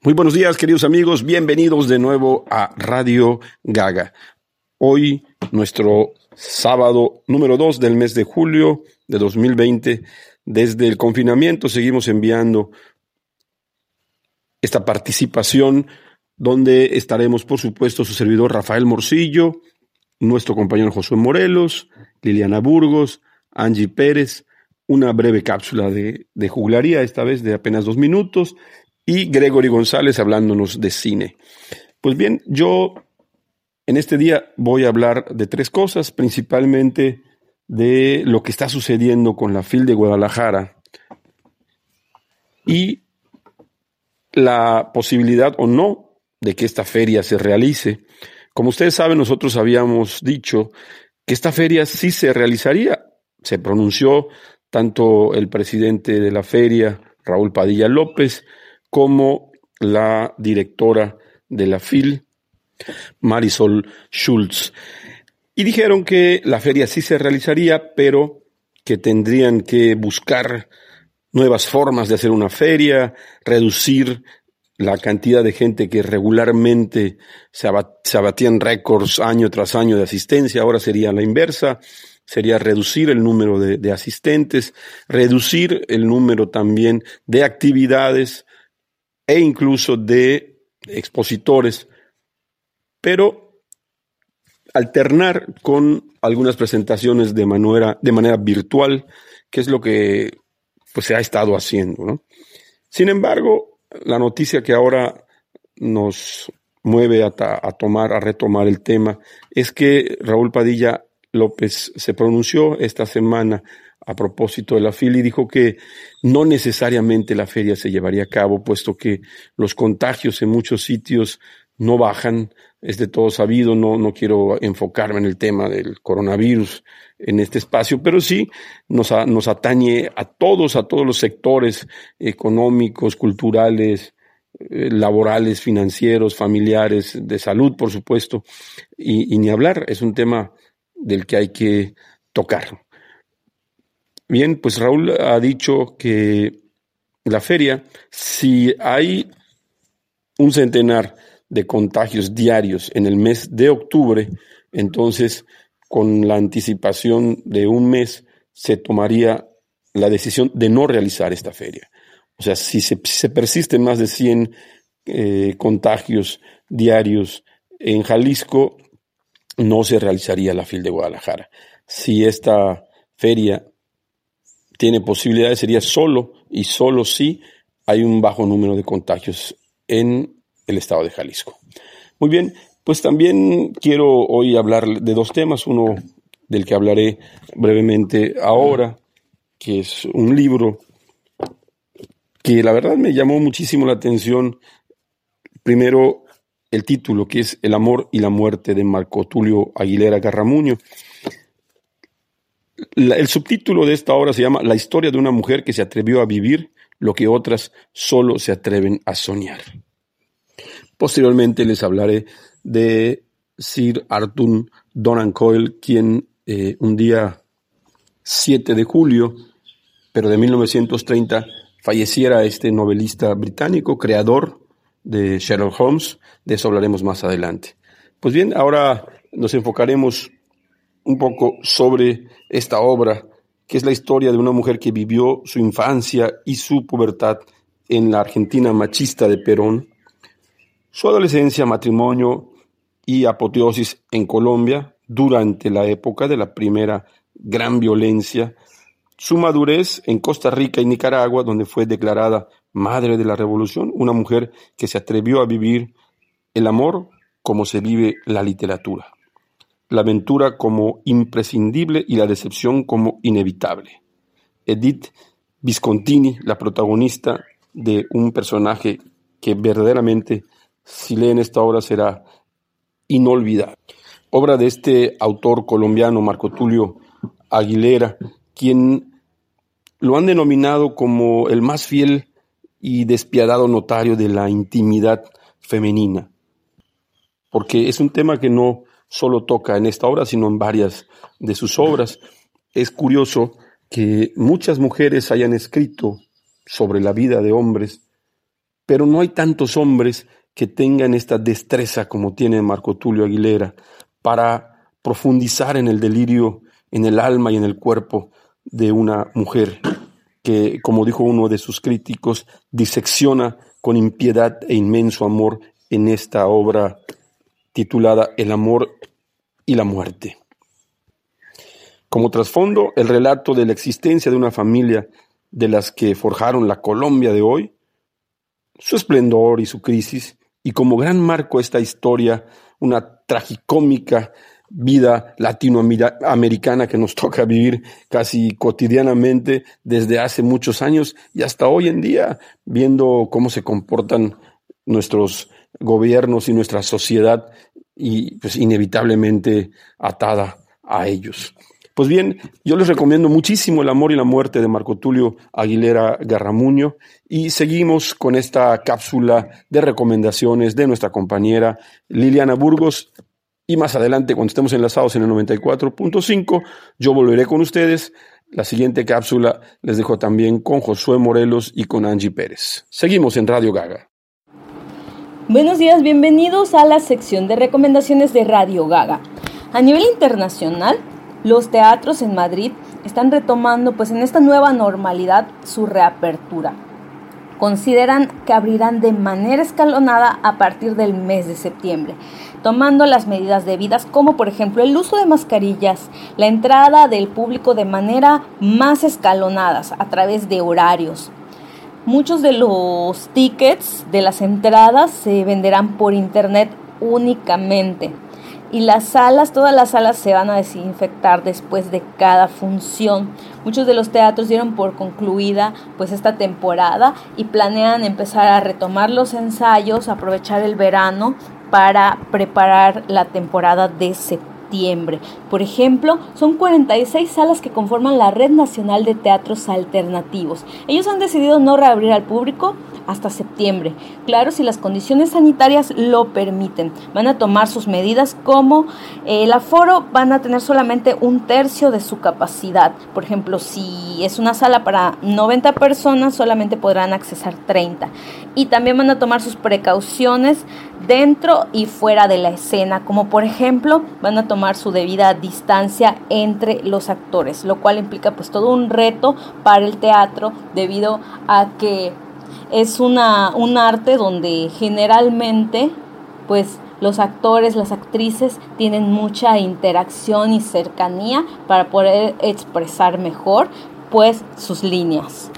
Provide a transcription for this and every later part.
Muy buenos días, queridos amigos. Bienvenidos de nuevo a Radio Gaga. Hoy, nuestro sábado número 2 del mes de julio de 2020. Desde el confinamiento seguimos enviando esta participación donde estaremos, por supuesto, su servidor Rafael Morcillo, nuestro compañero Josué Morelos, Liliana Burgos, Angie Pérez, una breve cápsula de, de juglaría, esta vez de apenas dos minutos, y Gregory González hablándonos de cine. Pues bien, yo en este día voy a hablar de tres cosas, principalmente de lo que está sucediendo con la FIL de Guadalajara y la posibilidad o no de que esta feria se realice. Como ustedes saben, nosotros habíamos dicho que esta feria sí se realizaría. Se pronunció tanto el presidente de la feria, Raúl Padilla López, como la directora de la FIL, Marisol Schultz. Y dijeron que la feria sí se realizaría, pero que tendrían que buscar nuevas formas de hacer una feria, reducir la cantidad de gente que regularmente se, abatían récords año tras año de asistencia, ahora sería la inversa, sería reducir el número de asistentes, reducir el número también de actividades, e incluso de expositores, pero alternar con algunas presentaciones de manera, de manera virtual, que es lo que pues, se ha estado haciendo. Sin embargo, la noticia que ahora nos mueve a, a, tomar, a retomar el tema, es que Raúl Padilla López se pronunció esta semana a propósito de la FIL y dijo que no necesariamente la feria se llevaría a cabo, puesto que los contagios en muchos sitios no bajan, es de todo sabido, no, no quiero enfocarme en el tema del coronavirus en este espacio, pero sí nos, nos atañe a todos, a todos los sectores económicos, culturales, eh, laborales, financieros, familiares, de salud, por supuesto, y ni hablar, es un tema del que hay que tocar. Bien, pues Raúl ha dicho que la feria, si hay un centenar de contagios diarios en el mes de octubre, entonces con la anticipación de un mes se tomaría la decisión de no realizar esta feria. O sea, si se, persisten más de 100 eh, contagios diarios en Jalisco, no se realizaría la FIL de Guadalajara. Si esta feria tiene posibilidades sería solo y solo si hay un bajo número de contagios en el estado de Jalisco. Muy bien, pues también quiero hoy hablar de dos temas, uno del que hablaré brevemente ahora, que es un libro que la verdad me llamó muchísimo la atención. Primero, el título, que es El amor y la muerte de Marco Tulio Aguilera Garramuño el subtítulo de esta obra se llama La historia de una mujer que se atrevió a vivir lo que otras solo se atreven a soñar. Posteriormente les hablaré de Sir Arthur Donan Coyle, quien eh, un día 7 de julio, pero de 1930, falleciera este novelista británico, creador de Sherlock Holmes. De eso hablaremos más adelante. Pues bien, ahora nos enfocaremos un poco sobre esta obra, que es la historia de una mujer que vivió su infancia y su pubertad en la Argentina machista de Perón, su adolescencia, matrimonio y apoteosis en Colombia durante la época de la primera gran violencia, su madurez en Costa Rica y Nicaragua, donde fue declarada madre de la revolución, una mujer que se atrevió a vivir el amor como se vive la literatura la aventura como imprescindible y la decepción como inevitable. Edith Viscontini, la protagonista de un personaje que verdaderamente, si leen esta obra, será inolvidable. Obra de este autor colombiano, Marco Tulio Aguilera, quien lo han denominado como el más fiel y despiadado notario de la intimidad femenina, porque es un tema que no solo toca en esta obra, sino en varias de sus obras. Es curioso que muchas mujeres hayan escrito sobre la vida de hombres pero no hay tantos hombres que tengan esta destreza como tiene Marco Tulio Aguilera para profundizar en el delirio, en el alma y en el cuerpo de una mujer que, como dijo uno de sus críticos, disecciona con impiedad e inmenso amor en esta obra titulada El amor y la muerte. Como trasfondo, el relato de la existencia de una familia de las que forjaron la Colombia de hoy, su esplendor y su crisis, y como gran marco esta historia, una tragicómica vida latinoamericana que nos toca vivir casi cotidianamente desde hace muchos años y hasta hoy en día, viendo cómo se comportan nuestros gobiernos y nuestra sociedad y pues inevitablemente atada a ellos. Pues bien, yo les recomiendo muchísimo El amor y la muerte de Marco Tulio Aguilera Garramuño y seguimos con esta cápsula de recomendaciones de nuestra compañera Liliana Burgos y más adelante cuando estemos enlazados en el 94.5 yo volveré con ustedes. La siguiente cápsula les dejo también con Josué Morelos y con Angie Pérez. Seguimos en Radio Gaga. Buenos días, bienvenidos a la sección de recomendaciones de Radio Gaga. A nivel internacional, los teatros en Madrid están retomando pues en esta nueva normalidad su reapertura. Consideran que abrirán de manera escalonada a partir del mes de septiembre, tomando las medidas debidas como por ejemplo el uso de mascarillas, la entrada del público de manera más escalonadas a través de horarios. Muchos de los tickets de las entradas se venderán por internet únicamente y las salas, todas las salas se van a desinfectar después de cada función. Muchos de los teatros dieron por concluida pues esta temporada y planean empezar a retomar los ensayos, aprovechar el verano para preparar la temporada de septiembre por ejemplo, son 46 salas que conforman la Red Nacional de Teatros Alternativos. Ellos han decidido no reabrir al público hasta septiembre. Claro, si las condiciones sanitarias lo permiten. Van a tomar sus medidas como eh, el aforo, van a tener solamente un tercio de su capacidad. Por ejemplo, si es una sala para 90 personas, solamente podrán accesar 30. Y también van a tomar sus precauciones dentro y fuera de la escena, como por ejemplo, van a tomar su debida distancia entre los actores, lo cual implica pues todo un reto para el teatro debido a que es una, un arte donde generalmente pues los actores, las actrices tienen mucha interacción y cercanía para poder expresar mejor pues sus líneas.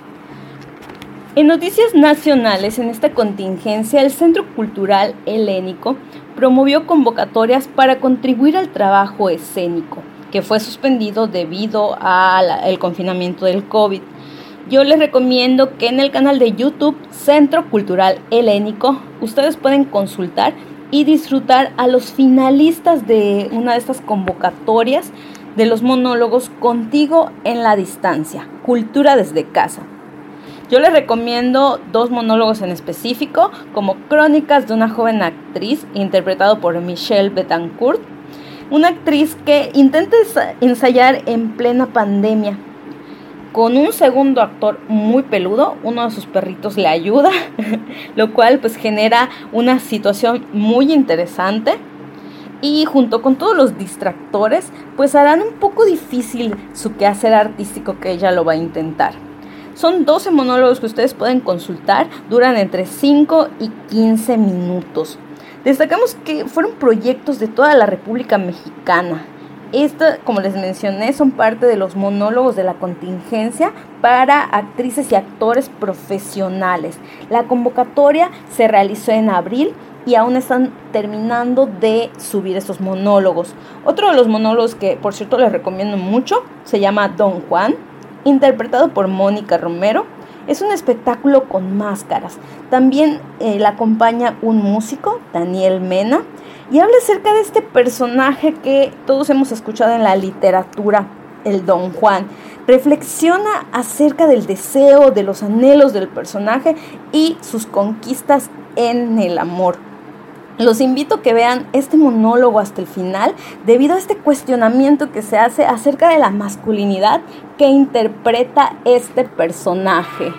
En noticias nacionales, en esta contingencia, el Centro Cultural Helénico promovió convocatorias para contribuir al trabajo escénico, que fue suspendido debido al confinamiento del COVID. Yo les recomiendo que en el canal de YouTube Centro Cultural Helénico ustedes pueden consultar y disfrutar a los finalistas de una de estas convocatorias de los monólogos Contigo en la Distancia, Cultura desde Casa. Yo les recomiendo dos monólogos en específico, como Crónicas de una joven actriz, interpretado por Michelle Betancourt, una actriz que intenta ensayar en plena pandemia. Con un segundo actor muy peludo, uno de sus perritos le ayuda, lo cual pues genera una situación muy interesante y junto con todos los distractores, pues harán un poco difícil su quehacer artístico que ella lo va a intentar. Son 12 monólogos que ustedes pueden consultar, duran entre 5 y 15 minutos. Destacamos que fueron proyectos de toda la República Mexicana. Esta, como les mencioné, son parte de los monólogos de la contingencia para actrices y actores profesionales. La convocatoria se realizó en abril y aún están terminando de subir esos monólogos. Otro de los monólogos que, por cierto, les recomiendo mucho se llama Don Juan interpretado por Mónica Romero. Es un espectáculo con máscaras. También eh, la acompaña un músico, Daniel Mena, y habla acerca de este personaje que todos hemos escuchado en la literatura, el Don Juan. Reflexiona acerca del deseo, de los anhelos del personaje y sus conquistas en el amor. Los invito a que vean este monólogo hasta el final debido a este cuestionamiento que se hace acerca de la masculinidad que interpreta este personaje.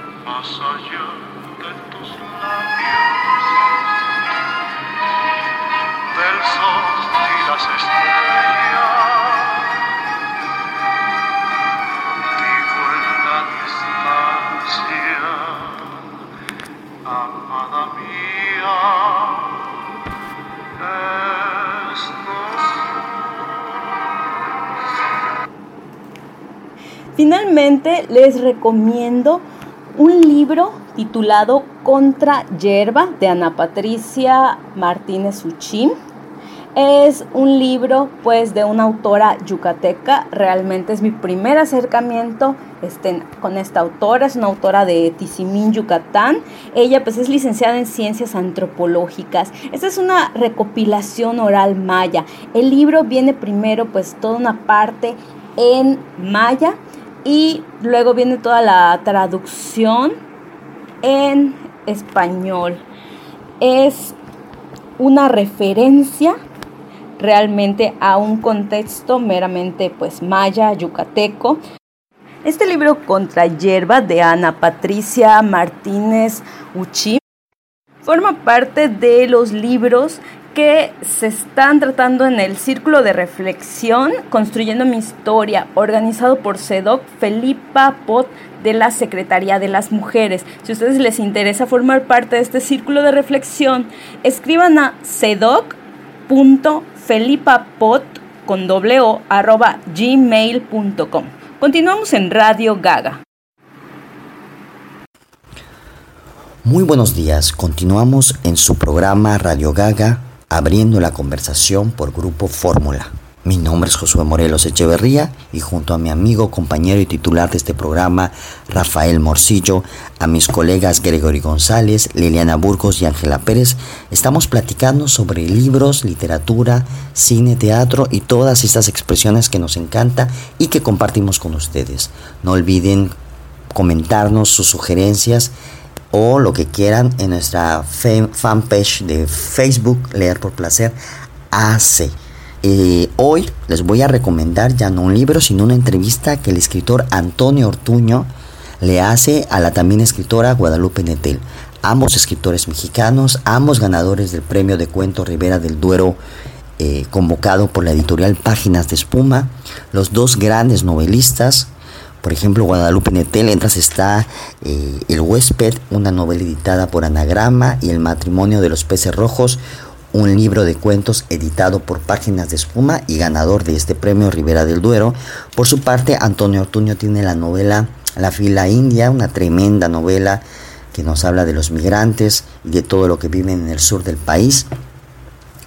Finalmente les recomiendo un libro titulado Contra Yerba de Ana Patricia Martínez Uchín. Es un libro pues de una autora yucateca, realmente es mi primer acercamiento este, con esta autora, es una autora de Tizimín, Yucatán. Ella pues es licenciada en ciencias antropológicas. Esta es una recopilación oral maya. El libro viene primero pues toda una parte en maya y luego viene toda la traducción en español. Es una referencia realmente a un contexto meramente pues maya, yucateco. Este libro Contra Hierba de Ana Patricia Martínez Uchi forma parte de los libros que se están tratando en el Círculo de Reflexión Construyendo mi Historia, organizado por CEDOC Felipa Pot de la Secretaría de las Mujeres. Si a ustedes les interesa formar parte de este Círculo de Reflexión, escriban a cedoc.felipapot con doble o, arroba gmail.com. Continuamos en Radio Gaga. Muy buenos días, continuamos en su programa Radio Gaga abriendo la conversación por Grupo Fórmula. Mi nombre es Josué Morelos Echeverría y junto a mi amigo, compañero y titular de este programa, Rafael Morcillo, a mis colegas Gregory González, Liliana Burgos y Ángela Pérez, estamos platicando sobre libros, literatura, cine, teatro y todas estas expresiones que nos encanta y que compartimos con ustedes. No olviden comentarnos sus sugerencias o lo que quieran en nuestra fanpage de Facebook, Leer por Placer AC. Eh, hoy les voy a recomendar ya no un libro, sino una entrevista que el escritor Antonio Ortuño le hace a la también escritora Guadalupe Netel. Ambos escritores mexicanos, ambos ganadores del premio de cuento Rivera del Duero, eh, convocado por la editorial Páginas de Espuma, los dos grandes novelistas, por ejemplo, Guadalupe Netel, entras está eh, El huésped, una novela editada por Anagrama, y El matrimonio de los peces rojos, un libro de cuentos editado por Páginas de Espuma y ganador de este premio Rivera del Duero. Por su parte, Antonio Ortuño tiene la novela La fila india, una tremenda novela que nos habla de los migrantes y de todo lo que viven en el sur del país.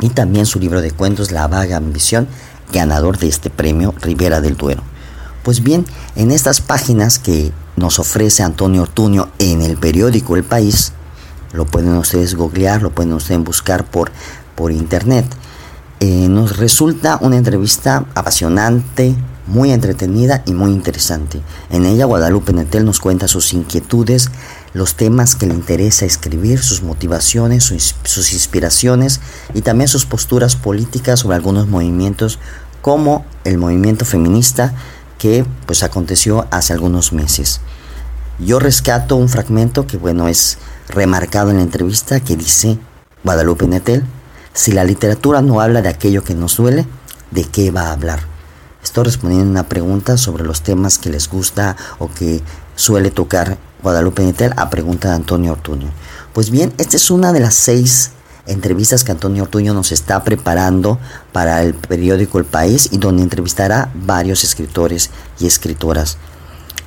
Y también su libro de cuentos La vaga ambición, ganador de este premio Rivera del Duero. Pues bien, en estas páginas que nos ofrece Antonio Ortuño en el periódico El País, lo pueden ustedes googlear, lo pueden ustedes buscar por, por internet, eh, nos resulta una entrevista apasionante, muy entretenida y muy interesante. En ella Guadalupe Netel nos cuenta sus inquietudes, los temas que le interesa escribir, sus motivaciones, sus, sus inspiraciones y también sus posturas políticas sobre algunos movimientos como el movimiento feminista, que pues aconteció hace algunos meses. Yo rescato un fragmento que bueno es remarcado en la entrevista que dice Guadalupe Netel, si la literatura no habla de aquello que nos duele, ¿de qué va a hablar? Estoy respondiendo una pregunta sobre los temas que les gusta o que suele tocar Guadalupe Netel a pregunta de Antonio Ortuño. Pues bien, esta es una de las seis entrevistas que Antonio Ortuño nos está preparando para el periódico El País y donde entrevistará varios escritores y escritoras.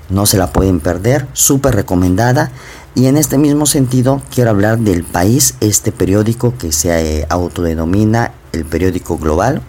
No se la pueden perder, súper recomendada. Y en este mismo sentido quiero hablar del País, este periódico que se eh, autodenomina el periódico global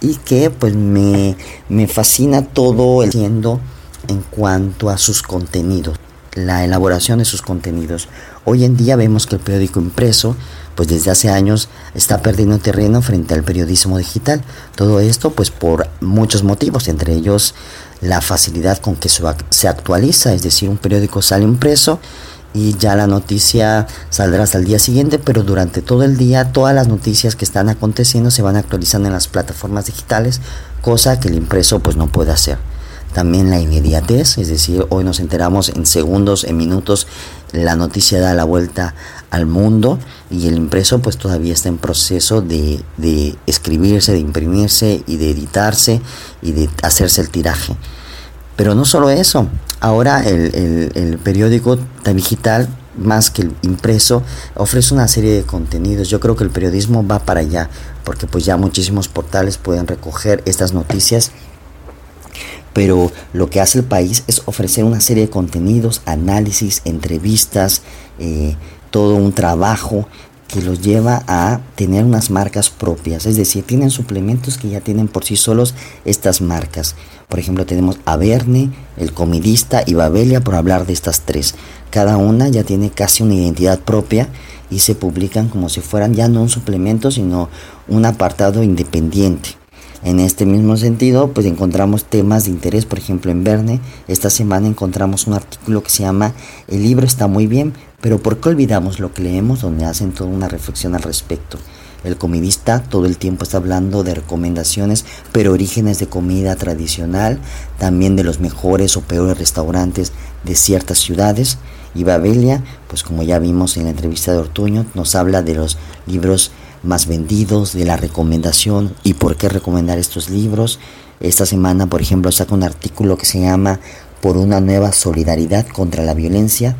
y que pues me, me fascina todo el siendo en cuanto a sus contenidos, la elaboración de sus contenidos. Hoy en día vemos que el periódico impreso pues desde hace años está perdiendo terreno frente al periodismo digital. Todo esto pues por muchos motivos, entre ellos la facilidad con que se actualiza, es decir, un periódico sale impreso y ya la noticia saldrá hasta el día siguiente, pero durante todo el día todas las noticias que están aconteciendo se van actualizando en las plataformas digitales, cosa que el impreso pues no puede hacer. También la inmediatez, es decir, hoy nos enteramos en segundos, en minutos, la noticia da la vuelta al mundo y el impreso pues todavía está en proceso de, de escribirse, de imprimirse y de editarse y de hacerse el tiraje. Pero no solo eso, ahora el, el, el periódico digital más que el impreso, ofrece una serie de contenidos. Yo creo que el periodismo va para allá, porque pues ya muchísimos portales pueden recoger estas noticias. Pero lo que hace el país es ofrecer una serie de contenidos, análisis, entrevistas, eh, todo un trabajo que los lleva a tener unas marcas propias, es decir, tienen suplementos que ya tienen por sí solos estas marcas. Por ejemplo, tenemos a Verne, El Comidista y Babelia por hablar de estas tres. Cada una ya tiene casi una identidad propia y se publican como si fueran ya no un suplemento, sino un apartado independiente. En este mismo sentido, pues encontramos temas de interés, por ejemplo, en Verne, esta semana encontramos un artículo que se llama El libro está muy bien, pero ¿por qué olvidamos lo que leemos? Donde hacen toda una reflexión al respecto. El comidista todo el tiempo está hablando de recomendaciones, pero orígenes de comida tradicional, también de los mejores o peores restaurantes de ciertas ciudades. Y Babelia, pues como ya vimos en la entrevista de Ortuño, nos habla de los libros más vendidos, de la recomendación y por qué recomendar estos libros. Esta semana, por ejemplo, saca un artículo que se llama Por una nueva solidaridad contra la violencia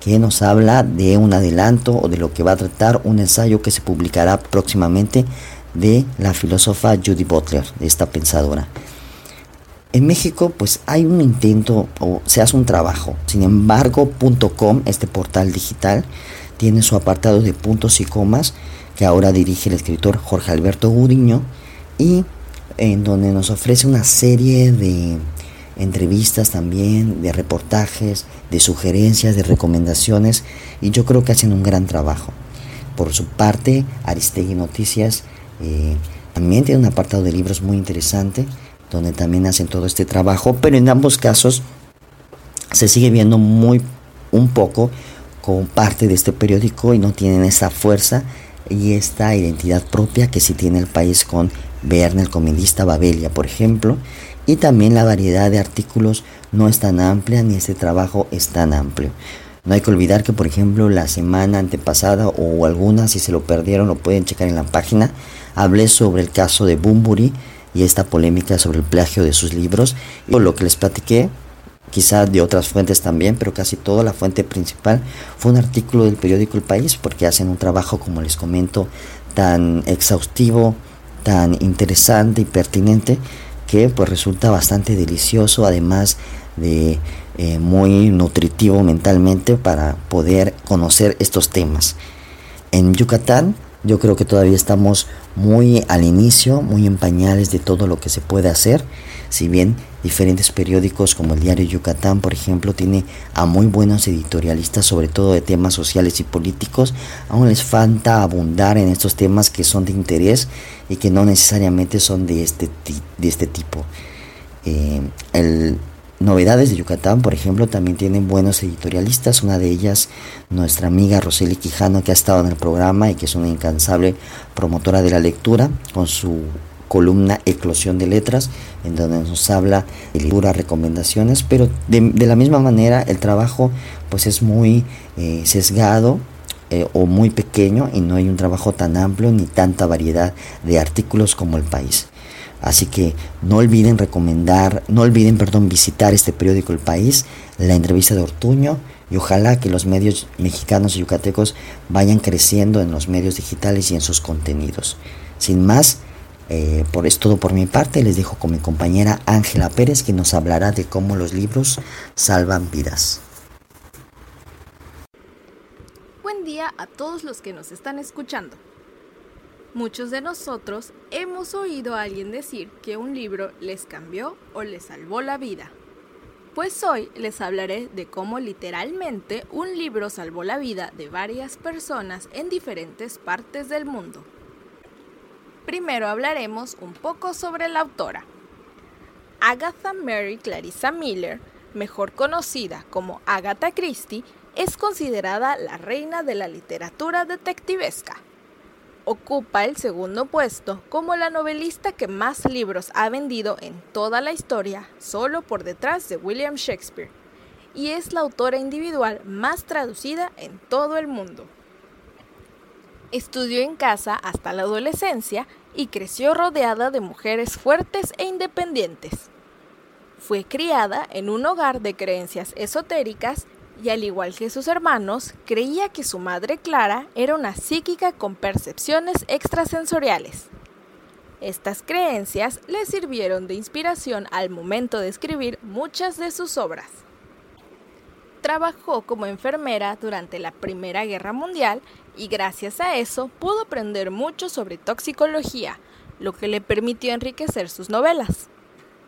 que nos habla de un adelanto o de lo que va a tratar un ensayo que se publicará próximamente de la filósofa Judy Butler, esta pensadora. En México pues hay un intento o se hace un trabajo. Sin embargo, .com, este portal digital, tiene su apartado de puntos y comas que ahora dirige el escritor Jorge Alberto Gudiño y en donde nos ofrece una serie de entrevistas también, de reportajes, de sugerencias, de recomendaciones y yo creo que hacen un gran trabajo. Por su parte, Aristegui Noticias eh, también tiene un apartado de libros muy interesante donde también hacen todo este trabajo, pero en ambos casos se sigue viendo muy un poco como parte de este periódico y no tienen esa fuerza y esta identidad propia que sí tiene el país con Verne, el comedista Babelia, por ejemplo, y también la variedad de artículos no es tan amplia ni este trabajo es tan amplio. No hay que olvidar que, por ejemplo, la semana antepasada o algunas, si se lo perdieron, lo pueden checar en la página, hablé sobre el caso de Bumburi y esta polémica sobre el plagio de sus libros. Y lo que les platiqué, quizás de otras fuentes también, pero casi toda la fuente principal fue un artículo del periódico El País, porque hacen un trabajo, como les comento, tan exhaustivo, tan interesante y pertinente que pues resulta bastante delicioso, además de eh, muy nutritivo mentalmente para poder conocer estos temas. En Yucatán yo creo que todavía estamos muy al inicio, muy en pañales de todo lo que se puede hacer. Si bien diferentes periódicos como el Diario Yucatán, por ejemplo, tiene a muy buenos editorialistas, sobre todo de temas sociales y políticos, aún les falta abundar en estos temas que son de interés y que no necesariamente son de este, de este tipo. Eh, el, Novedades de Yucatán, por ejemplo, también tienen buenos editorialistas. Una de ellas, nuestra amiga Roseli Quijano, que ha estado en el programa y que es una incansable promotora de la lectura, con su columna Eclosión de Letras, en donde nos habla de lectura, recomendaciones, pero de, la misma manera el trabajo pues es muy eh, sesgado eh, o muy pequeño y no hay un trabajo tan amplio ni tanta variedad de artículos como el país. Así que no olviden recomendar, no olviden, perdón, visitar este periódico El País, la entrevista de Ortuño y ojalá que los medios mexicanos y yucatecos vayan creciendo en los medios digitales y en sus contenidos. Sin más, eh, por es todo por mi parte, les dejo con mi compañera Ángela Pérez que nos hablará de cómo los libros salvan vidas. Buen día a todos los que nos están escuchando. Muchos de nosotros hemos oído a alguien decir que un libro les cambió o les salvó la vida. Pues hoy les hablaré de cómo literalmente un libro salvó la vida de varias personas en diferentes partes del mundo. Primero hablaremos un poco sobre la autora. Agatha Mary Clarissa Miller, mejor conocida como Agatha Christie, es considerada la reina de la literatura detectivesca ocupa el segundo puesto como la novelista que más libros ha vendido en toda la historia, solo por detrás de William Shakespeare, y es la autora individual más traducida en todo el mundo. Estudió en casa hasta la adolescencia y creció rodeada de mujeres fuertes e independientes. Fue criada en un hogar de creencias esotéricas y al igual que sus hermanos, creía que su madre Clara era una psíquica con percepciones extrasensoriales. Estas creencias le sirvieron de inspiración al momento de escribir muchas de sus obras. Trabajó como enfermera durante la Primera Guerra Mundial y gracias a eso pudo aprender mucho sobre toxicología, lo que le permitió enriquecer sus novelas.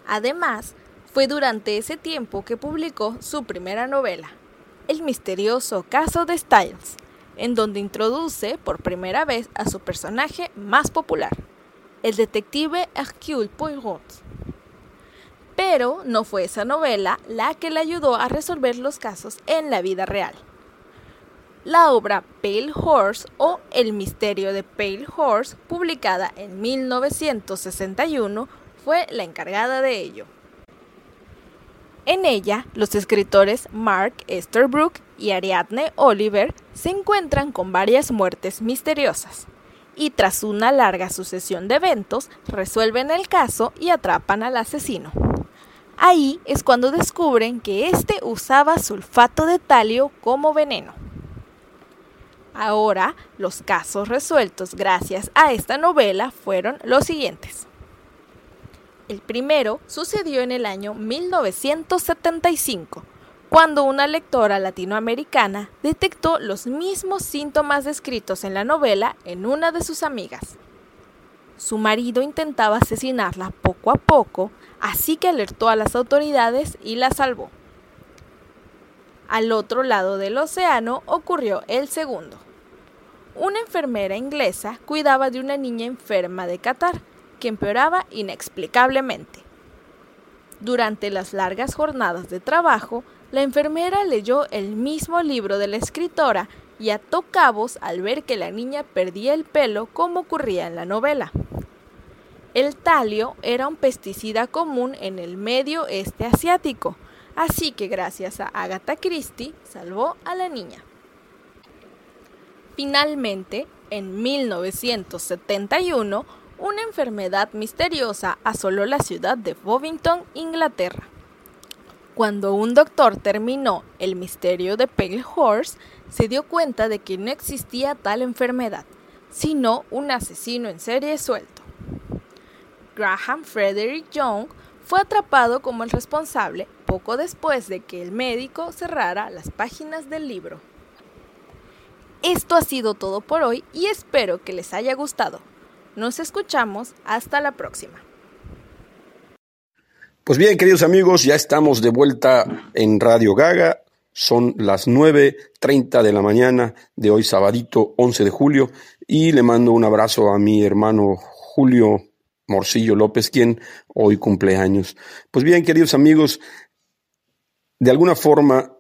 Además, fue durante ese tiempo que publicó su primera novela, El misterioso caso de Styles, en donde introduce por primera vez a su personaje más popular, el detective Hercule Poirot. Pero no fue esa novela la que le ayudó a resolver los casos en la vida real. La obra Pale Horse o El misterio de Pale Horse, publicada en 1961, fue la encargada de ello. En ella, los escritores Mark Esterbrook y Ariadne Oliver se encuentran con varias muertes misteriosas y tras una larga sucesión de eventos resuelven el caso y atrapan al asesino. Ahí es cuando descubren que éste usaba sulfato de talio como veneno. Ahora, los casos resueltos gracias a esta novela fueron los siguientes. El primero sucedió en el año 1975, cuando una lectora latinoamericana detectó los mismos síntomas descritos en la novela en una de sus amigas. Su marido intentaba asesinarla poco a poco, así que alertó a las autoridades y la salvó. Al otro lado del océano ocurrió el segundo. Una enfermera inglesa cuidaba de una niña enferma de catar que empeoraba inexplicablemente. Durante las largas jornadas de trabajo, la enfermera leyó el mismo libro de la escritora y ató cabos al ver que la niña perdía el pelo como ocurría en la novela. El talio era un pesticida común en el medio este asiático, así que gracias a Agatha Christie salvó a la niña. Finalmente, en 1971, una enfermedad misteriosa asoló la ciudad de Bovington, Inglaterra. Cuando un doctor terminó el misterio de Pale Horse, se dio cuenta de que no existía tal enfermedad, sino un asesino en serie suelto. Graham Frederick Young fue atrapado como el responsable poco después de que el médico cerrara las páginas del libro. Esto ha sido todo por hoy y espero que les haya gustado. Nos escuchamos hasta la próxima. Pues bien, queridos amigos, ya estamos de vuelta en Radio Gaga. Son las 9.30 de la mañana de hoy, sabadito 11 de julio, y le mando un abrazo a mi hermano Julio Morcillo López, quien hoy cumple años. Pues bien, queridos amigos, de alguna forma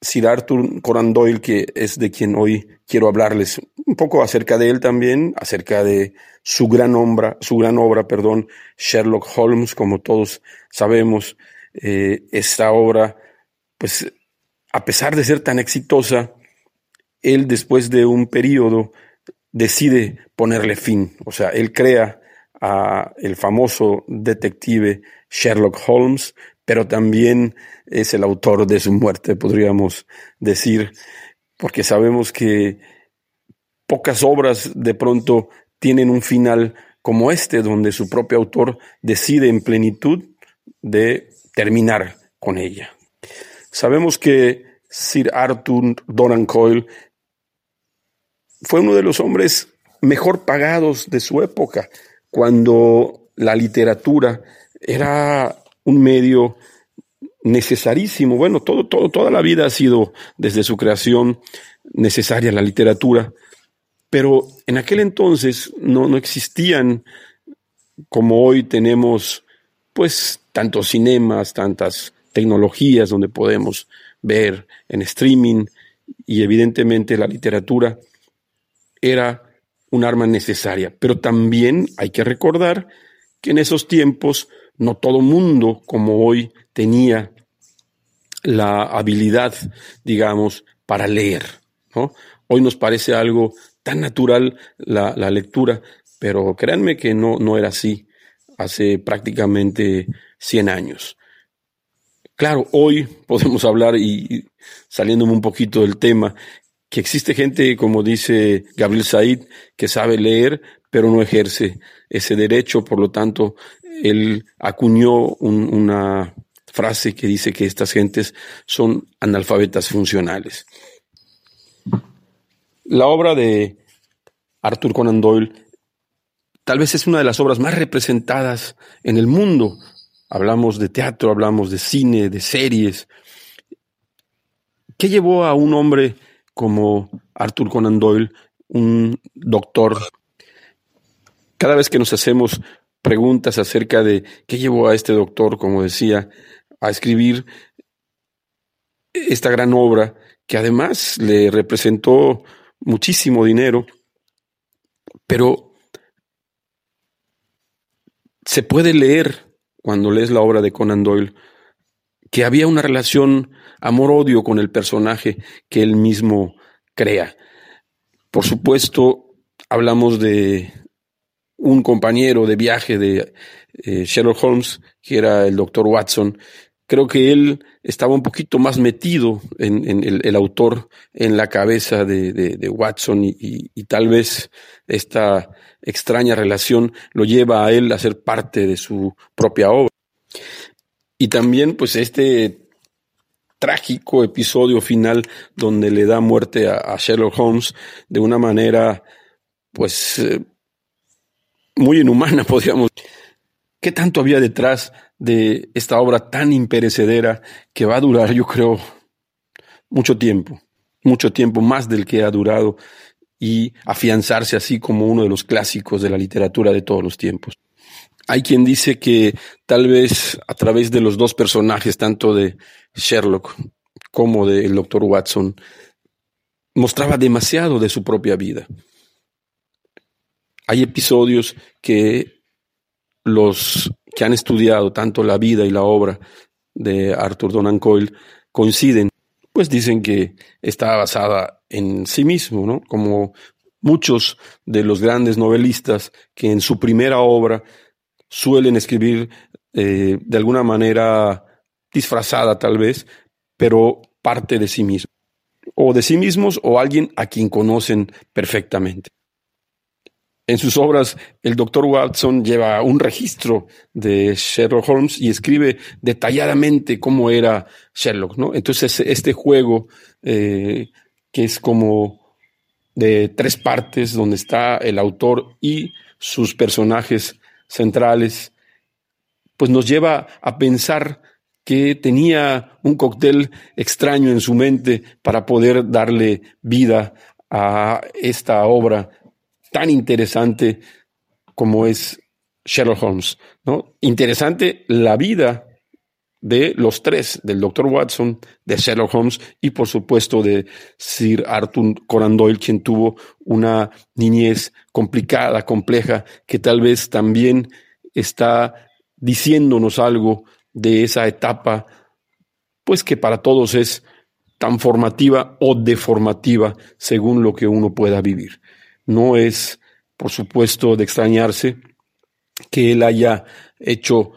Sir Arthur Conan Doyle, que es de quien hoy quiero hablarles un poco acerca de él también, acerca de su gran obra, su gran obra, perdón, Sherlock Holmes, como todos sabemos, eh, esta obra, pues, a pesar de ser tan exitosa, él después de un periodo decide ponerle fin, o sea, él crea a el famoso detective Sherlock Holmes, pero también es el autor de su muerte, podríamos decir, porque sabemos que pocas obras de pronto tienen un final como este, donde su propio autor decide en plenitud de terminar con ella. Sabemos que Sir Arthur Donan Coyle fue uno de los hombres mejor pagados de su época, cuando la literatura era un medio necesarísimo. Bueno, todo, todo, toda la vida ha sido desde su creación necesaria la literatura, pero en aquel entonces no, no existían como hoy tenemos pues tantos cinemas, tantas tecnologías donde podemos ver en streaming y evidentemente la literatura era un arma necesaria, pero también hay que recordar que en esos tiempos no todo mundo como hoy tenía la habilidad, digamos, para leer. Hoy nos parece algo tan natural la, lectura, pero créanme que no, no era así hace prácticamente 100 años. Claro, hoy podemos hablar y saliéndome un poquito del tema, que existe gente, como dice Gabriel Said, que sabe leer, pero no ejerce ese derecho, por lo tanto, él acuñó una frase que dice que estas gentes son analfabetas funcionales. La obra de Arthur Conan Doyle tal vez es una de las obras más representadas en el mundo. Hablamos de teatro, hablamos de cine, de series. ¿Qué llevó a un hombre como Arthur Conan Doyle, un doctor? Cada vez que nos hacemos preguntas acerca de qué llevó a este doctor, como decía, a escribir esta gran obra, que además le representó muchísimo dinero, pero se puede leer cuando lees la obra de Conan Doyle que había una relación amor-odio con el personaje que él mismo crea. Por supuesto, hablamos de un compañero de viaje de eh, Sherlock Holmes, que era el doctor Watson. Creo que él estaba un poquito más metido en, el, autor en la cabeza de, Watson y, tal vez esta extraña relación lo lleva a él a ser parte de su propia obra. Y también pues este trágico episodio final donde le da muerte a, Sherlock Holmes de una manera pues eh, muy inhumana, podríamos. ¿Qué tanto había detrás de esta obra tan imperecedera que va a durar, yo creo, mucho tiempo, mucho tiempo más del que ha durado y afianzarse así como uno de los clásicos de la literatura de todos los tiempos? Hay quien dice que tal vez a través de los dos personajes, tanto de Sherlock como del doctor Watson, mostraba demasiado de su propia vida. Hay episodios que los que han estudiado tanto la vida y la obra de Arthur Donan Coyle coinciden, pues dicen que está basada en sí mismo, ¿no? Como muchos de los grandes novelistas que en su primera obra suelen escribir eh, de alguna manera disfrazada tal vez, pero parte de sí mismo, o de sí mismos o alguien a quien conocen perfectamente. En sus obras, el doctor Watson lleva un registro de Sherlock Holmes y escribe detalladamente cómo era Sherlock, ¿no? Entonces, este juego, eh, que es como de tres partes, donde está el autor y sus personajes centrales, pues nos lleva a pensar que tenía un cóctel extraño en su mente para poder darle vida a esta obra tan interesante como es Sherlock Holmes, ¿no? Interesante la vida de los tres, del Dr. Watson, de Sherlock Holmes y por supuesto de Sir Arthur Conan Doyle, quien tuvo una niñez complicada, compleja, que tal vez también está diciéndonos algo de esa etapa, pues que para todos es tan formativa o deformativa según lo que uno pueda vivir. No es, por supuesto, de extrañarse que él haya hecho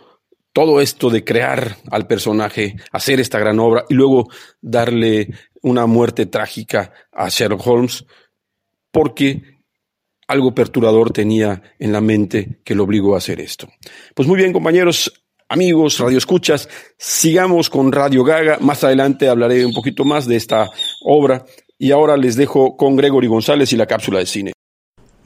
todo esto de crear al personaje, hacer esta gran obra y luego darle una muerte trágica a Sherlock Holmes, porque algo perturbador tenía en la mente que lo obligó a hacer esto. Pues muy bien, compañeros, amigos, radio escuchas, sigamos con Radio Gaga. Más adelante hablaré un poquito más de esta obra y ahora les dejo con Gregory González y la cápsula de cine.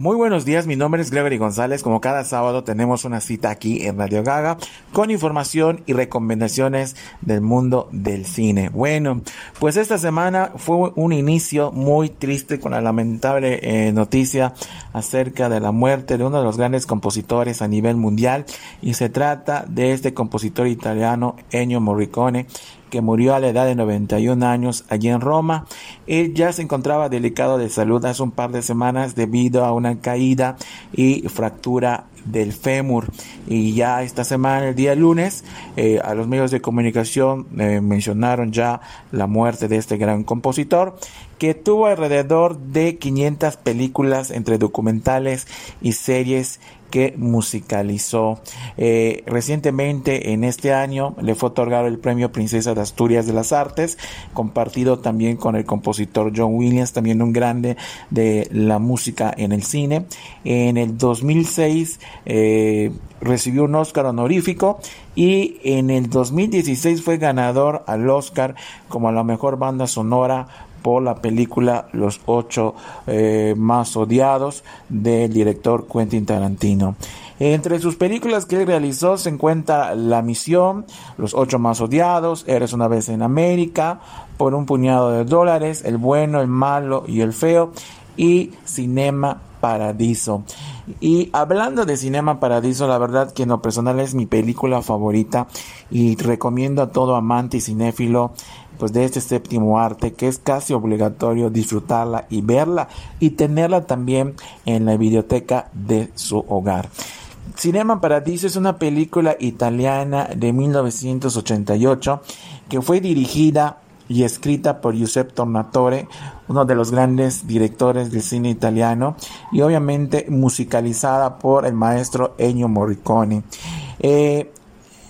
Muy buenos días, mi nombre es Gregory González. Como cada sábado tenemos una cita aquí en Radio Gaga con información y recomendaciones del mundo del cine. Bueno, pues esta semana fue un inicio muy triste con la lamentable eh, noticia acerca de la muerte de uno de los grandes compositores a nivel mundial y se trata de este compositor italiano Ennio Morricone que murió a la edad de 91 años allí en Roma. Él ya se encontraba delicado de salud hace un par de semanas debido a una caída y fractura del fémur y ya esta semana el día lunes eh, a los medios de comunicación eh, mencionaron ya la muerte de este gran compositor que tuvo alrededor de 500 películas entre documentales y series que musicalizó. Eh, recientemente, en este año, le fue otorgado el premio Princesa de Asturias de las Artes, compartido también con el compositor John Williams, también un grande de la música en el cine. En el 2006 eh, recibió un Oscar honorífico y en el 2016 fue ganador al Oscar como la mejor banda sonora por la película Los ocho eh, más odiados del director Quentin Tarantino. Entre sus películas que él realizó se encuentra La Misión, Los ocho más odiados, Eres una vez en América, Por un puñado de dólares, El bueno, el malo y el feo y Cinema Paradiso. Y hablando de Cinema Paradiso, la verdad que en lo personal es mi película favorita y recomiendo a todo amante y cinéfilo pues de este séptimo arte que es casi obligatorio disfrutarla y verla y tenerla también en la biblioteca de su hogar. Cinema Paradiso es una película italiana de 1988 que fue dirigida y escrita por Giuseppe Tornatore, uno de los grandes directores del cine italiano, y obviamente musicalizada por el maestro Ennio Morricone. Eh,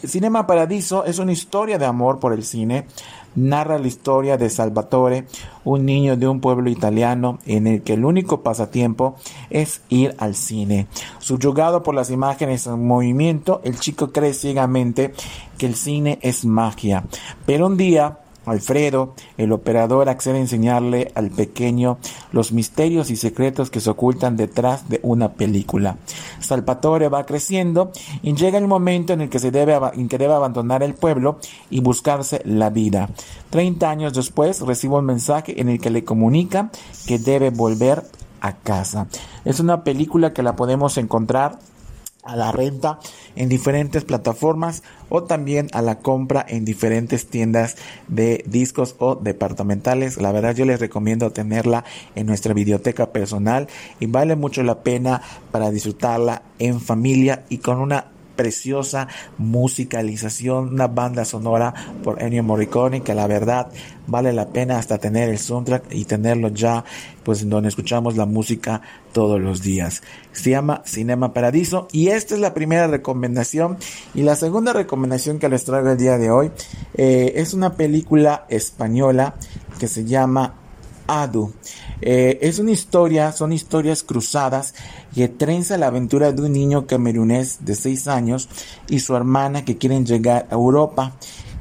Cinema Paradiso es una historia de amor por el cine, narra la historia de Salvatore, un niño de un pueblo italiano en el que el único pasatiempo es ir al cine. Subyugado por las imágenes en movimiento, el chico cree ciegamente que el cine es magia. Pero un día Alfredo, el operador, accede a enseñarle al pequeño los misterios y secretos que se ocultan detrás de una película. Salvatore va creciendo y llega el momento en el que, se debe, en que debe abandonar el pueblo y buscarse la vida. Treinta años después recibe un mensaje en el que le comunica que debe volver a casa. Es una película que la podemos encontrar a la renta en diferentes plataformas o también a la compra en diferentes tiendas de discos o departamentales. La verdad yo les recomiendo tenerla en nuestra biblioteca personal y vale mucho la pena para disfrutarla en familia y con una preciosa musicalización, una banda sonora por Ennio Morricone que la verdad vale la pena hasta tener el soundtrack y tenerlo ya pues en donde escuchamos la música todos los días. Se llama Cinema Paradiso y esta es la primera recomendación y la segunda recomendación que les traigo el día de hoy eh, es una película española que se llama Adu. Eh, es una historia, son historias cruzadas que trenza la aventura de un niño camerunés de 6 años y su hermana que quieren llegar a Europa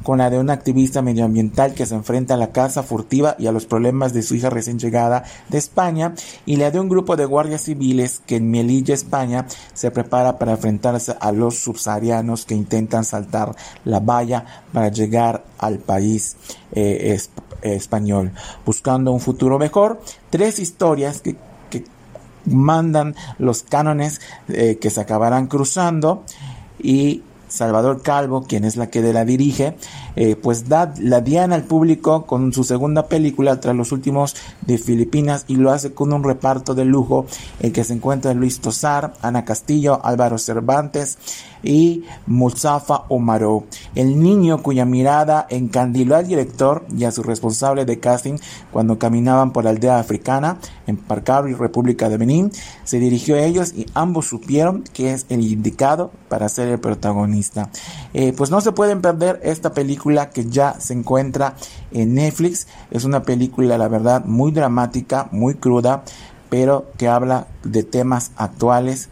con la de una activista medioambiental que se enfrenta a la caza furtiva y a los problemas de su hija recién llegada de España, y la de un grupo de guardias civiles que en Melilla, España, se prepara para enfrentarse a los subsaharianos que intentan saltar la valla para llegar al país eh, español, buscando un futuro mejor. Tres historias que, mandan los cánones eh, que se acabarán cruzando y Salvador Calvo, quien es la que de la dirige, eh, pues da la diana al público con su segunda película tras los últimos de Filipinas y lo hace con un reparto de lujo el que se encuentra Luis Tosar, Ana Castillo, Álvaro Cervantes y Mustafa Omaro, el niño cuya mirada encandiló al director y a su responsable de casting cuando caminaban por la aldea africana en y República de Benín, se dirigió a ellos y ambos supieron que es el indicado para ser el protagonista. Eh, pues no se pueden perder esta película que ya se encuentra en Netflix. Es una película, la verdad, muy dramática, muy cruda, pero que habla de temas actuales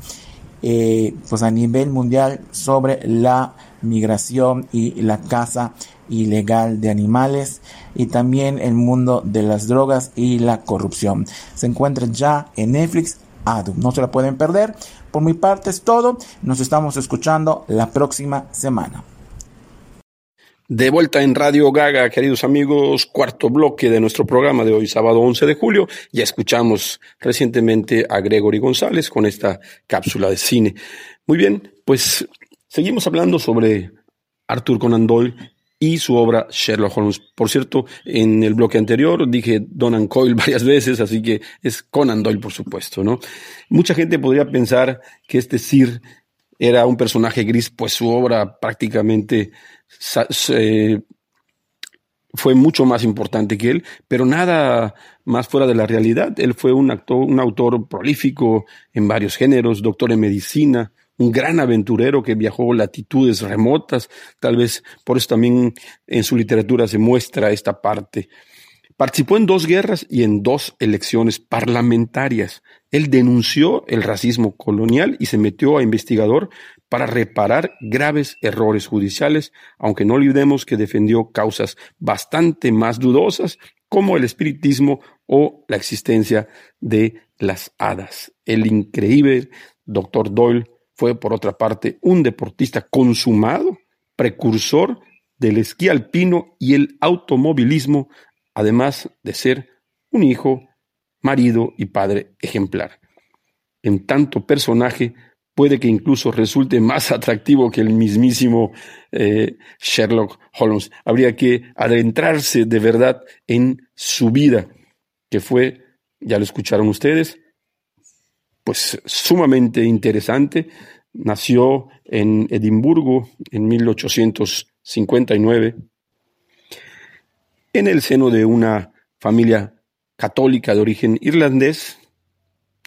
eh, pues a nivel mundial sobre la migración y la caza ilegal de animales y también el mundo de las drogas y la corrupción. Se encuentra ya en Netflix. Adu, no se la pueden perder. Por mi parte es todo. Nos estamos escuchando la próxima semana. De vuelta en Radio Gaga, queridos amigos, cuarto bloque de nuestro programa de hoy, sábado 11 de julio. Ya escuchamos recientemente a Gregory González con esta cápsula de cine. Muy bien, pues seguimos hablando sobre Arthur Conan Doyle y su obra Sherlock Holmes. Por cierto, en el bloque anterior dije Donan Coyle varias veces, así que es Conan Doyle, por supuesto, ¿no? Mucha gente podría pensar que este Sir era un personaje gris, pues su obra prácticamente fue mucho más importante que él, pero nada más fuera de la realidad. Él fue un, actor, un autor prolífico en varios géneros, doctor en medicina, un gran aventurero que viajó latitudes remotas, tal vez por eso también en su literatura se muestra esta parte. Participó en dos guerras y en dos elecciones parlamentarias. Él denunció el racismo colonial y se metió a investigador para reparar graves errores judiciales, aunque no olvidemos que defendió causas bastante más dudosas como el espiritismo o la existencia de las hadas. El increíble Dr. Doyle fue, por otra parte, un deportista consumado, precursor del esquí alpino y el automovilismo además de ser un hijo, marido y padre ejemplar. En tanto personaje puede que incluso resulte más atractivo que el mismísimo eh, Sherlock Holmes. Habría que adentrarse de verdad en su vida, que fue, ya lo escucharon ustedes, pues sumamente interesante. Nació en Edimburgo en 1859 en el seno de una familia católica de origen irlandés,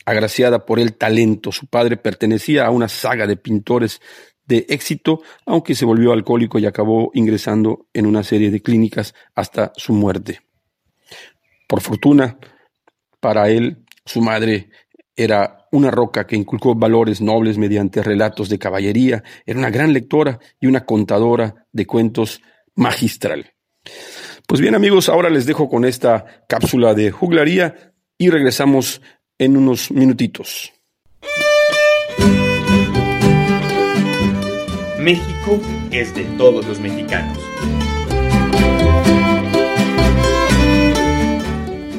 agraciada por el talento. Su padre pertenecía a una saga de pintores de éxito, aunque se volvió alcohólico y acabó ingresando en una serie de clínicas hasta su muerte. Por fortuna, para él, su madre era una roca que inculcó valores nobles mediante relatos de caballería, era una gran lectora y una contadora de cuentos magistral. Pues bien amigos, ahora les dejo con esta cápsula de juglaría y regresamos en unos minutitos. México es de todos los mexicanos.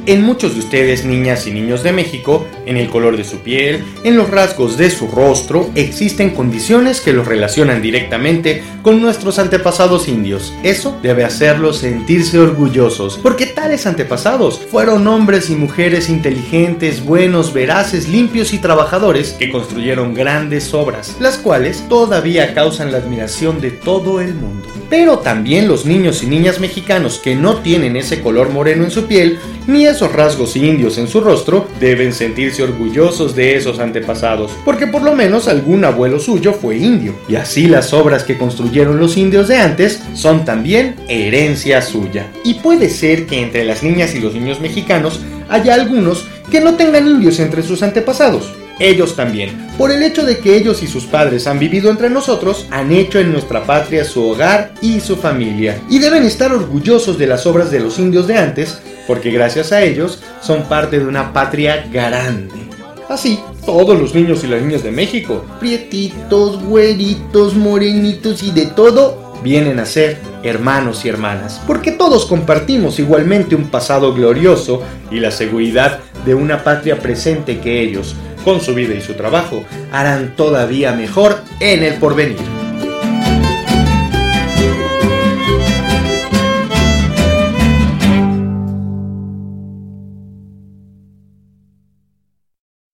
En muchos de ustedes, niñas y niños de México, en el color de su piel, en los rasgos de su rostro, existen condiciones que los relacionan directamente con nuestros antepasados indios. Eso debe hacerlos sentirse orgullosos, porque tales antepasados fueron hombres y mujeres inteligentes, buenos, veraces, limpios y trabajadores que construyeron grandes obras, las cuales todavía causan la admiración de todo el mundo. Pero también los niños y niñas mexicanos que no tienen ese color moreno en su piel, ni esos rasgos indios en su rostro, deben sentirse orgullosos de esos antepasados, porque por lo menos algún abuelo suyo fue indio, y así las obras que construyeron los indios de antes son también herencia suya. Y puede ser que entre las niñas y los niños mexicanos haya algunos que no tengan indios entre sus antepasados, ellos también, por el hecho de que ellos y sus padres han vivido entre nosotros, han hecho en nuestra patria su hogar y su familia, y deben estar orgullosos de las obras de los indios de antes, porque gracias a ellos son parte de una patria grande. Así, todos los niños y las niñas de México, prietitos, güeritos, morenitos y de todo, vienen a ser hermanos y hermanas, porque todos compartimos igualmente un pasado glorioso y la seguridad de una patria presente que ellos, con su vida y su trabajo, harán todavía mejor en el porvenir.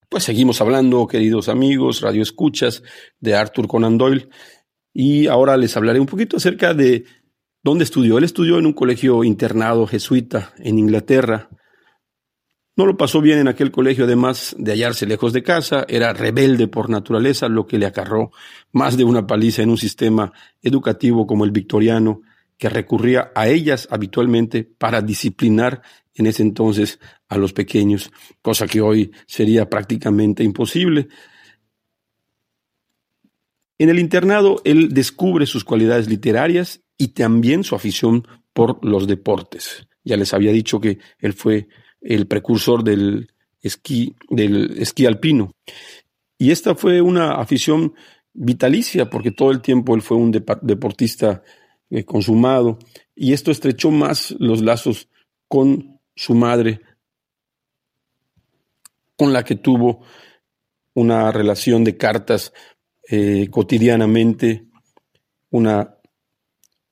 Pues seguimos hablando, queridos amigos, radio escuchas, de Arthur Conan Doyle, y ahora les hablaré un poquito acerca de dónde estudió. Él estudió en un colegio internado jesuita en Inglaterra, no lo pasó bien en aquel colegio, además de hallarse lejos de casa, era rebelde por naturaleza, lo que le acarró más de una paliza en un sistema educativo como el victoriano, que recurría a ellas habitualmente para disciplinar en ese entonces a los pequeños, cosa que hoy sería prácticamente imposible. En el internado él descubre sus cualidades literarias y también su afición por los deportes. Ya les había dicho que él fue el precursor del esquí, del esquí alpino. Y esta fue una afición vitalicia, porque todo el tiempo él fue un deportista eh, consumado, y esto estrechó más los lazos con su madre, con la que tuvo una relación de cartas eh, cotidianamente, una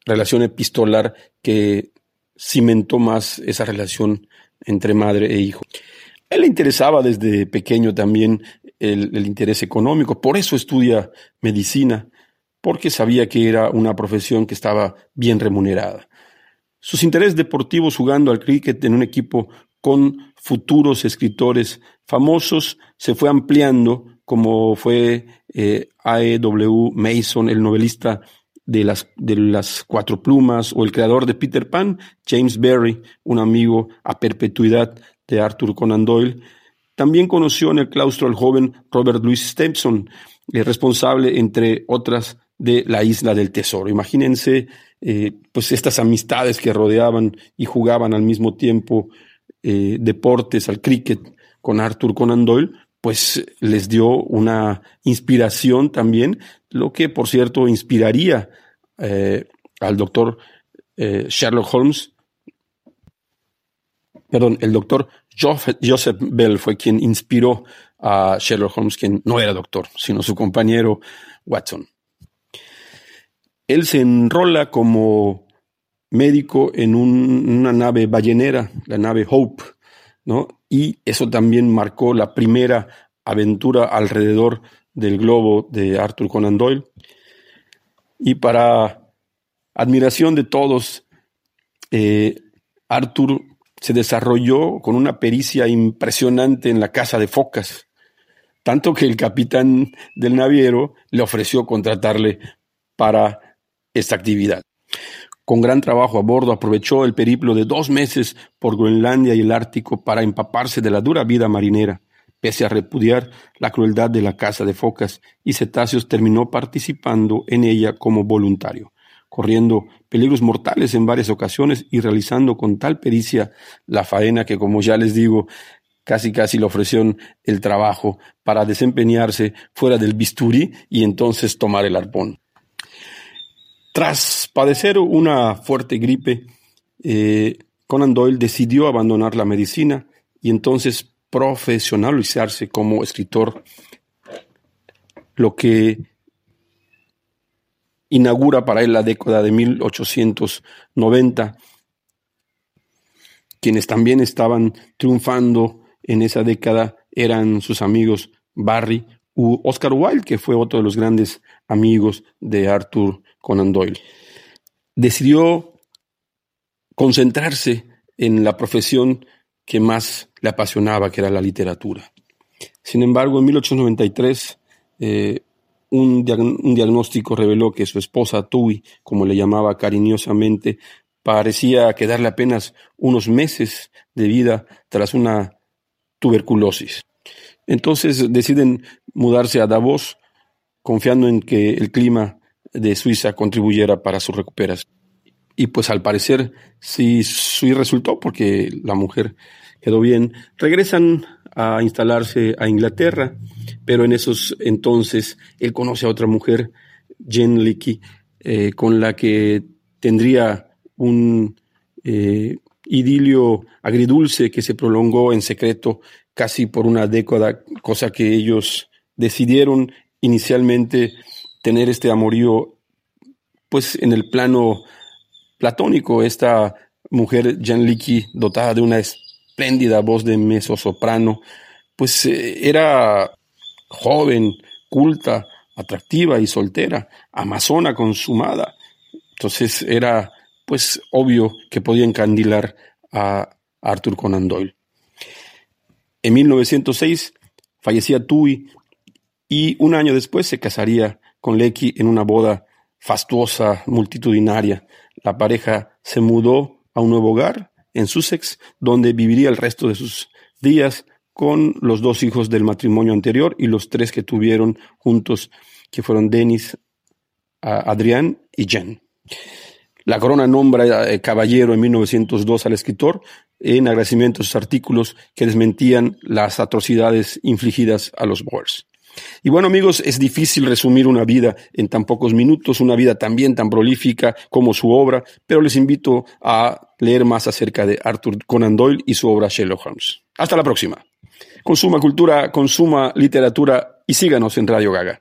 relación epistolar que cimentó más esa relación entre madre e hijo. A él le interesaba desde pequeño también el, interés económico, por eso estudia medicina, porque sabía que era una profesión que estaba bien remunerada. Sus intereses deportivos jugando al cricket en un equipo con futuros escritores famosos se fue ampliando, como fue eh, A.E.W. Mason, el novelista de las, de las cuatro plumas, o el creador de Peter Pan, James Berry, un amigo a perpetuidad de Arthur Conan Doyle. También conoció en el claustro al joven Robert Louis Stevenson, el responsable, entre otras, de la isla del tesoro. Imagínense eh, pues estas amistades que rodeaban y jugaban al mismo tiempo eh, deportes, al cricket con Arthur Conan Doyle, pues les dio una inspiración también, lo que por cierto inspiraría eh, al doctor Sherlock Holmes, perdón, el doctor Joseph Bell fue quien inspiró a Sherlock Holmes, quien no era doctor, sino su compañero Watson. Él se enrola como médico en una nave ballenera, la nave Hope, ¿no? Y eso también marcó la primera aventura alrededor del globo de Arthur Conan Doyle. Y para admiración de todos, eh, Arthur se desarrolló con una pericia impresionante en la caza de focas, tanto que el capitán del naviero le ofreció contratarle para esta actividad. Con gran trabajo a bordo aprovechó el periplo de dos meses por Groenlandia y el Ártico para empaparse de la dura vida marinera. Pese a repudiar la crueldad de la caza de focas y cetáceos, terminó participando en ella como voluntario, corriendo peligros mortales en varias ocasiones y realizando con tal pericia la faena que, como ya les digo, casi casi le ofrecieron el trabajo para desempeñarse fuera del bisturí y entonces tomar el arpón. Tras padecer una fuerte gripe, eh, Conan Doyle decidió abandonar la medicina y entonces profesionalizarse como escritor, lo que inaugura para él la década de 1890. Quienes también estaban triunfando en esa década eran sus amigos Barry u Oscar Wilde, que fue otro de los grandes amigos de Arthur Conan Doyle. Decidió concentrarse en la profesión que más le apasionaba, que era la literatura. Sin embargo, en 1893, eh, un, diagnóstico reveló que su esposa Tui, como le llamaba cariñosamente, parecía quedarle apenas unos meses de vida tras una tuberculosis. Entonces deciden mudarse a Davos, confiando en que el clima de Suiza contribuyera para su recuperación. Y pues al parecer sí, resultó porque la mujer quedó bien. Regresan a instalarse a Inglaterra, pero en esos entonces él conoce a otra mujer, Jen Leakey, eh, con la que tendría un eh, idilio agridulce que se prolongó en secreto casi por una década, cosa que ellos decidieron inicialmente tener este amorío, pues en el plano platónico, esta mujer Leakey, dotada de una espléndida voz de soprano, pues eh, era joven, culta, atractiva y soltera, amazona consumada. Entonces era pues obvio que podía encandilar a Arthur Conan Doyle. En 1906 fallecía Tui y un año después se casaría con Lecky en una boda fastuosa, multitudinaria. La pareja se mudó a un nuevo hogar en Sussex, donde viviría el resto de sus días con los dos hijos del matrimonio anterior y los tres que tuvieron juntos, que fueron Denis, Adrián y Jen. La corona nombra eh, caballero en 1902 al escritor en agradecimiento a sus artículos que desmentían las atrocidades infligidas a los Boers. Y bueno amigos, es difícil resumir una vida en tan pocos minutos, una vida también tan prolífica como su obra, pero les invito a leer más acerca de Arthur Conan Doyle y su obra Sherlock Holmes. Hasta la próxima. Consuma cultura, consuma literatura y síganos en Radio Gaga.